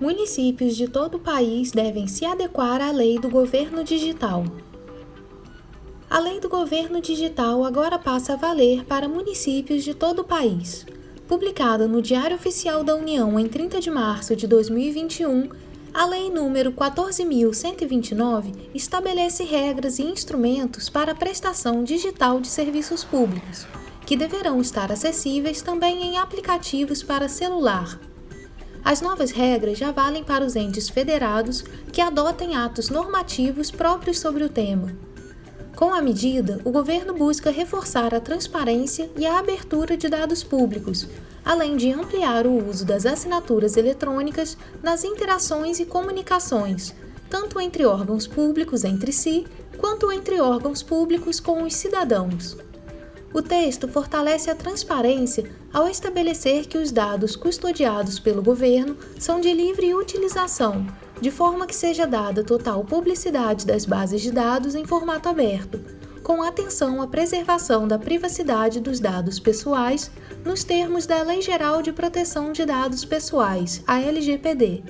Municípios de todo o país devem se adequar à lei do governo digital. A lei do governo digital agora passa a valer para municípios de todo o país. Publicada no Diário Oficial da União em 30 de março de 2021, a Lei nº 14.129 estabelece regras e instrumentos para a prestação digital de serviços públicos, que deverão estar acessíveis também em aplicativos para celular. As novas regras já valem para os entes federados que adotem atos normativos próprios sobre o tema. Com a medida, o governo busca reforçar a transparência e a abertura de dados públicos, além de ampliar o uso das assinaturas eletrônicas nas interações e comunicações, tanto entre órgãos públicos entre si, quanto entre órgãos públicos com os cidadãos. O texto fortalece a transparência ao estabelecer que os dados custodiados pelo governo são de livre utilização, de forma que seja dada total publicidade das bases de dados em formato aberto, com atenção à preservação da privacidade dos dados pessoais nos termos da Lei Geral de Proteção de Dados Pessoais, a LGPD.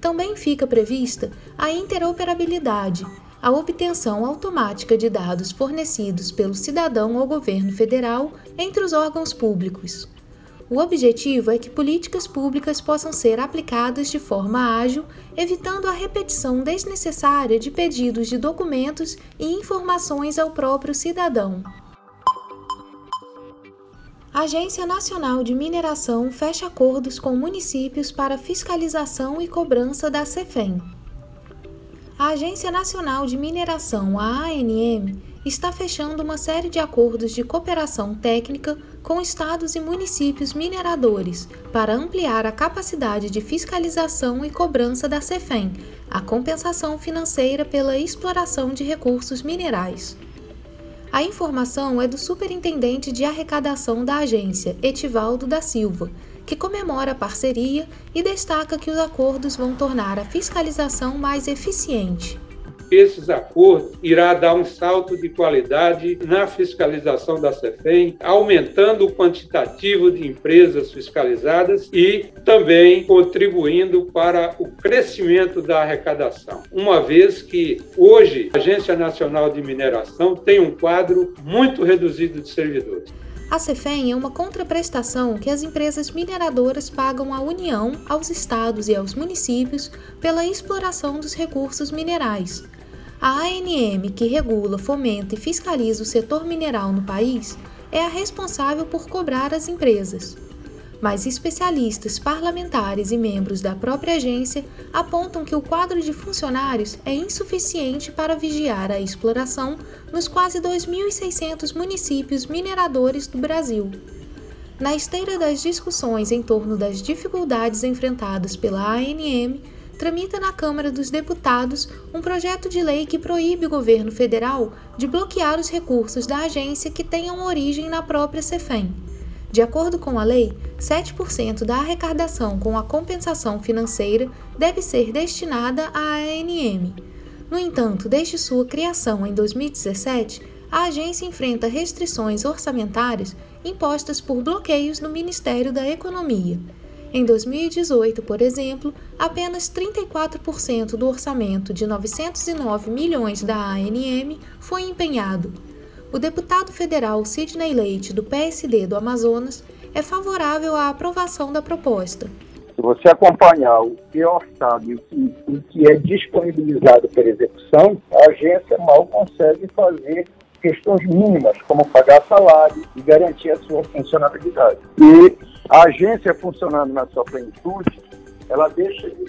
Também fica prevista a interoperabilidade a obtenção automática de dados fornecidos pelo cidadão ao governo federal entre os órgãos públicos. O objetivo é que políticas públicas possam ser aplicadas de forma ágil, evitando a repetição desnecessária de pedidos de documentos e informações ao próprio cidadão. A Agência Nacional de Mineração fecha acordos com municípios para fiscalização e cobrança da CEFEM. A Agência Nacional de Mineração, a ANM, está fechando uma série de acordos de cooperação técnica com estados e municípios mineradores para ampliar a capacidade de fiscalização e cobrança da CEFEM, a compensação financeira pela exploração de recursos minerais. A informação é do Superintendente de Arrecadação da agência, Etivaldo da Silva, que comemora a parceria e destaca que os acordos vão tornar a fiscalização mais eficiente. Esses acordos irá dar um salto de qualidade na fiscalização da CEFEM, aumentando o quantitativo de empresas fiscalizadas e também contribuindo para o crescimento da arrecadação. Uma vez que hoje a Agência Nacional de Mineração tem um quadro muito reduzido de servidores. A CEFEM é uma contraprestação que as empresas mineradoras pagam à União, aos estados e aos municípios pela exploração dos recursos minerais. A ANM, que regula, fomenta e fiscaliza o setor mineral no país, é a responsável por cobrar as empresas mas especialistas, parlamentares e membros da própria agência apontam que o quadro de funcionários é insuficiente para vigiar a exploração nos quase 2.600 municípios mineradores do Brasil. Na esteira das discussões em torno das dificuldades enfrentadas pela ANM, tramita na Câmara dos Deputados um projeto de lei que proíbe o governo federal de bloquear os recursos da agência que tenham origem na própria CEFEM. De acordo com a lei, 7% da arrecadação com a compensação financeira deve ser destinada à ANM. No entanto, desde sua criação em 2017, a agência enfrenta restrições orçamentárias impostas por bloqueios no Ministério da Economia. Em 2018, por exemplo, apenas 34% do orçamento de 909 milhões da ANM foi empenhado, o deputado federal Sidney Leite, do PSD do Amazonas, é favorável à aprovação da proposta. Se você acompanhar o que é orçado e o que é disponibilizado para execução, a agência mal consegue fazer questões mínimas, como pagar salário e garantir a sua funcionalidade. E a agência funcionando na sua plenitude, ela deixa de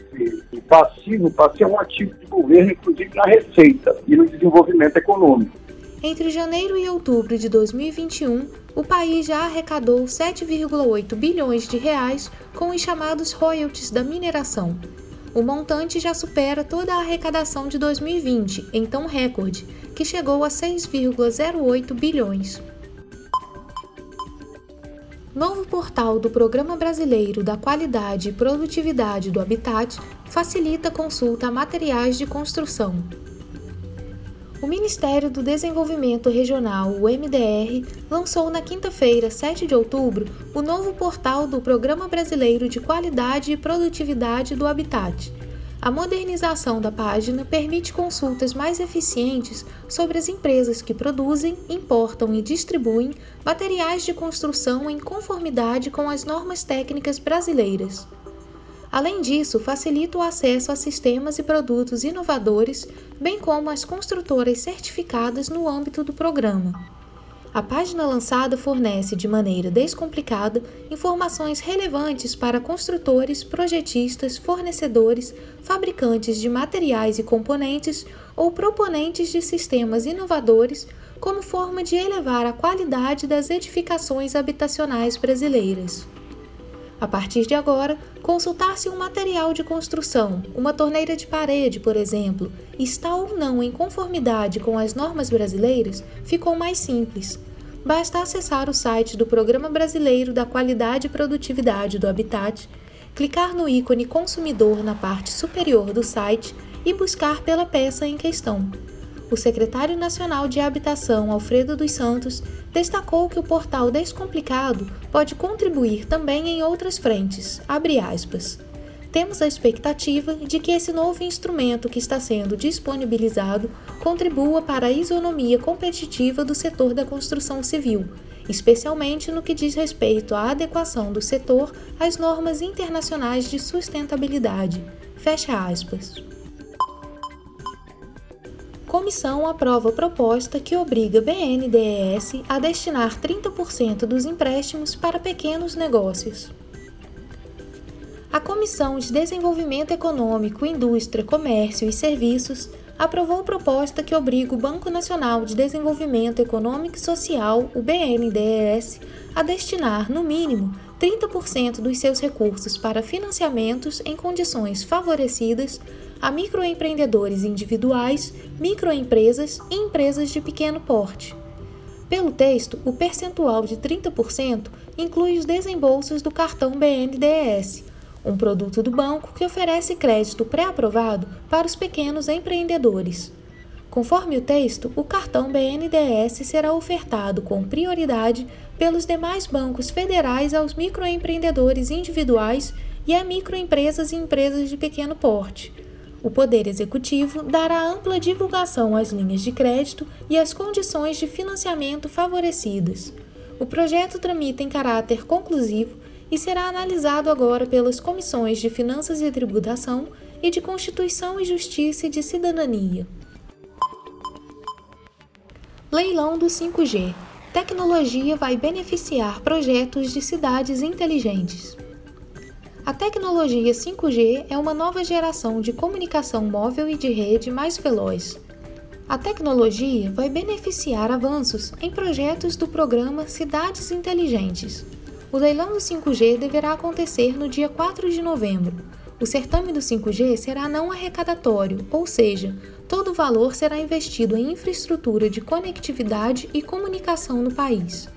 ser passivo para ser um ativo de governo, inclusive na receita e no desenvolvimento econômico. Entre janeiro e outubro de 2021, o país já arrecadou 7,8 bilhões de reais com os chamados royalties da mineração. O montante já supera toda a arrecadação de 2020, então recorde, que chegou a 6,08 bilhões. Novo portal do Programa Brasileiro da Qualidade e Produtividade do Habitat facilita consulta a materiais de construção. Ministério do Desenvolvimento Regional, o MDR, lançou na quinta-feira, 7 de outubro, o novo portal do Programa Brasileiro de Qualidade e Produtividade do Habitat. A modernização da página permite consultas mais eficientes sobre as empresas que produzem, importam e distribuem materiais de construção em conformidade com as normas técnicas brasileiras. Além disso, facilita o acesso a sistemas e produtos inovadores, bem como as construtoras certificadas no âmbito do programa. A página lançada fornece de maneira descomplicada informações relevantes para construtores, projetistas, fornecedores, fabricantes de materiais e componentes ou proponentes de sistemas inovadores, como forma de elevar a qualidade das edificações habitacionais brasileiras. A partir de agora, consultar se um material de construção, uma torneira de parede, por exemplo, está ou não em conformidade com as normas brasileiras ficou mais simples. Basta acessar o site do Programa Brasileiro da Qualidade e Produtividade do Habitat, clicar no ícone Consumidor na parte superior do site e buscar pela peça em questão o secretário nacional de Habitação, Alfredo dos Santos, destacou que o portal Descomplicado pode contribuir também em outras frentes. Temos a expectativa de que esse novo instrumento que está sendo disponibilizado contribua para a isonomia competitiva do setor da construção civil, especialmente no que diz respeito à adequação do setor às normas internacionais de sustentabilidade. Fecha aspas. Comissão aprova proposta que obriga BNDES a destinar 30% dos empréstimos para pequenos negócios. A Comissão de Desenvolvimento Econômico, Indústria, Comércio e Serviços aprovou proposta que obriga o Banco Nacional de Desenvolvimento Econômico e Social, o BNDES, a destinar, no mínimo, 30% dos seus recursos para financiamentos em condições favorecidas a microempreendedores individuais, microempresas e empresas de pequeno porte. Pelo texto, o percentual de 30% inclui os desembolsos do cartão BNDES, um produto do banco que oferece crédito pré-aprovado para os pequenos empreendedores. Conforme o texto, o cartão BNDES será ofertado com prioridade pelos demais bancos federais aos microempreendedores individuais e a microempresas e empresas de pequeno porte. O Poder Executivo dará ampla divulgação às linhas de crédito e às condições de financiamento favorecidas. O projeto tramita em caráter conclusivo e será analisado agora pelas comissões de Finanças e Tributação e de Constituição e Justiça e de Cidadania. Leilão do 5G. Tecnologia vai beneficiar projetos de cidades inteligentes. A tecnologia 5G é uma nova geração de comunicação móvel e de rede mais veloz. A tecnologia vai beneficiar avanços em projetos do programa Cidades Inteligentes. O leilão do 5G deverá acontecer no dia 4 de novembro. O certame do 5G será não arrecadatório, ou seja, todo o valor será investido em infraestrutura de conectividade e comunicação no país.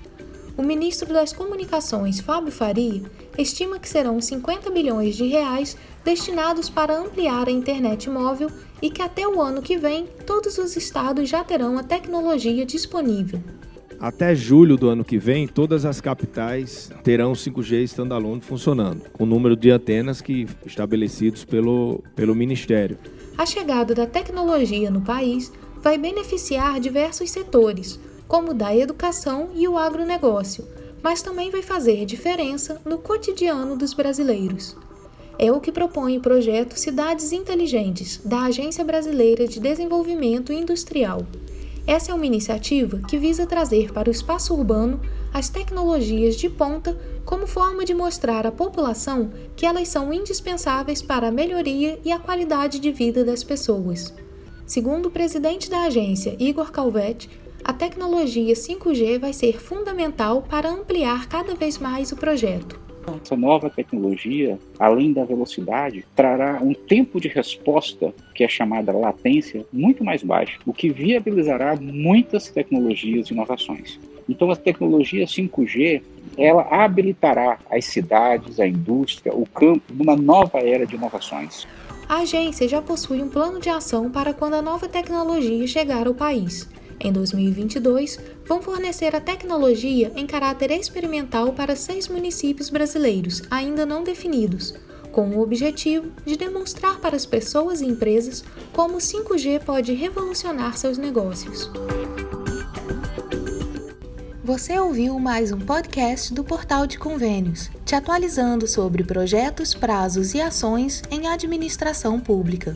O ministro das Comunicações, Fábio Faria, estima que serão 50 bilhões de reais destinados para ampliar a internet móvel e que até o ano que vem todos os estados já terão a tecnologia disponível. Até julho do ano que vem, todas as capitais terão 5G standalone funcionando, com o número de antenas que estabelecidos pelo, pelo Ministério. A chegada da tecnologia no país vai beneficiar diversos setores, como da educação e o agronegócio, mas também vai fazer diferença no cotidiano dos brasileiros. É o que propõe o projeto Cidades Inteligentes, da Agência Brasileira de Desenvolvimento Industrial. Essa é uma iniciativa que visa trazer para o espaço urbano as tecnologias de ponta como forma de mostrar à população que elas são indispensáveis para a melhoria e a qualidade de vida das pessoas. Segundo o presidente da agência, Igor Calvetti, a tecnologia 5G vai ser fundamental para ampliar cada vez mais o projeto. Essa nova tecnologia, além da velocidade, trará um tempo de resposta, que é chamada latência, muito mais baixo, o que viabilizará muitas tecnologias e inovações. Então, a tecnologia 5G ela habilitará as cidades, a indústria, o campo numa nova era de inovações. A agência já possui um plano de ação para quando a nova tecnologia chegar ao país. Em 2022, vão fornecer a tecnologia em caráter experimental para seis municípios brasileiros, ainda não definidos, com o objetivo de demonstrar para as pessoas e empresas como o 5G pode revolucionar seus negócios. Você ouviu mais um podcast do Portal de Convênios, te atualizando sobre projetos, prazos e ações em administração pública.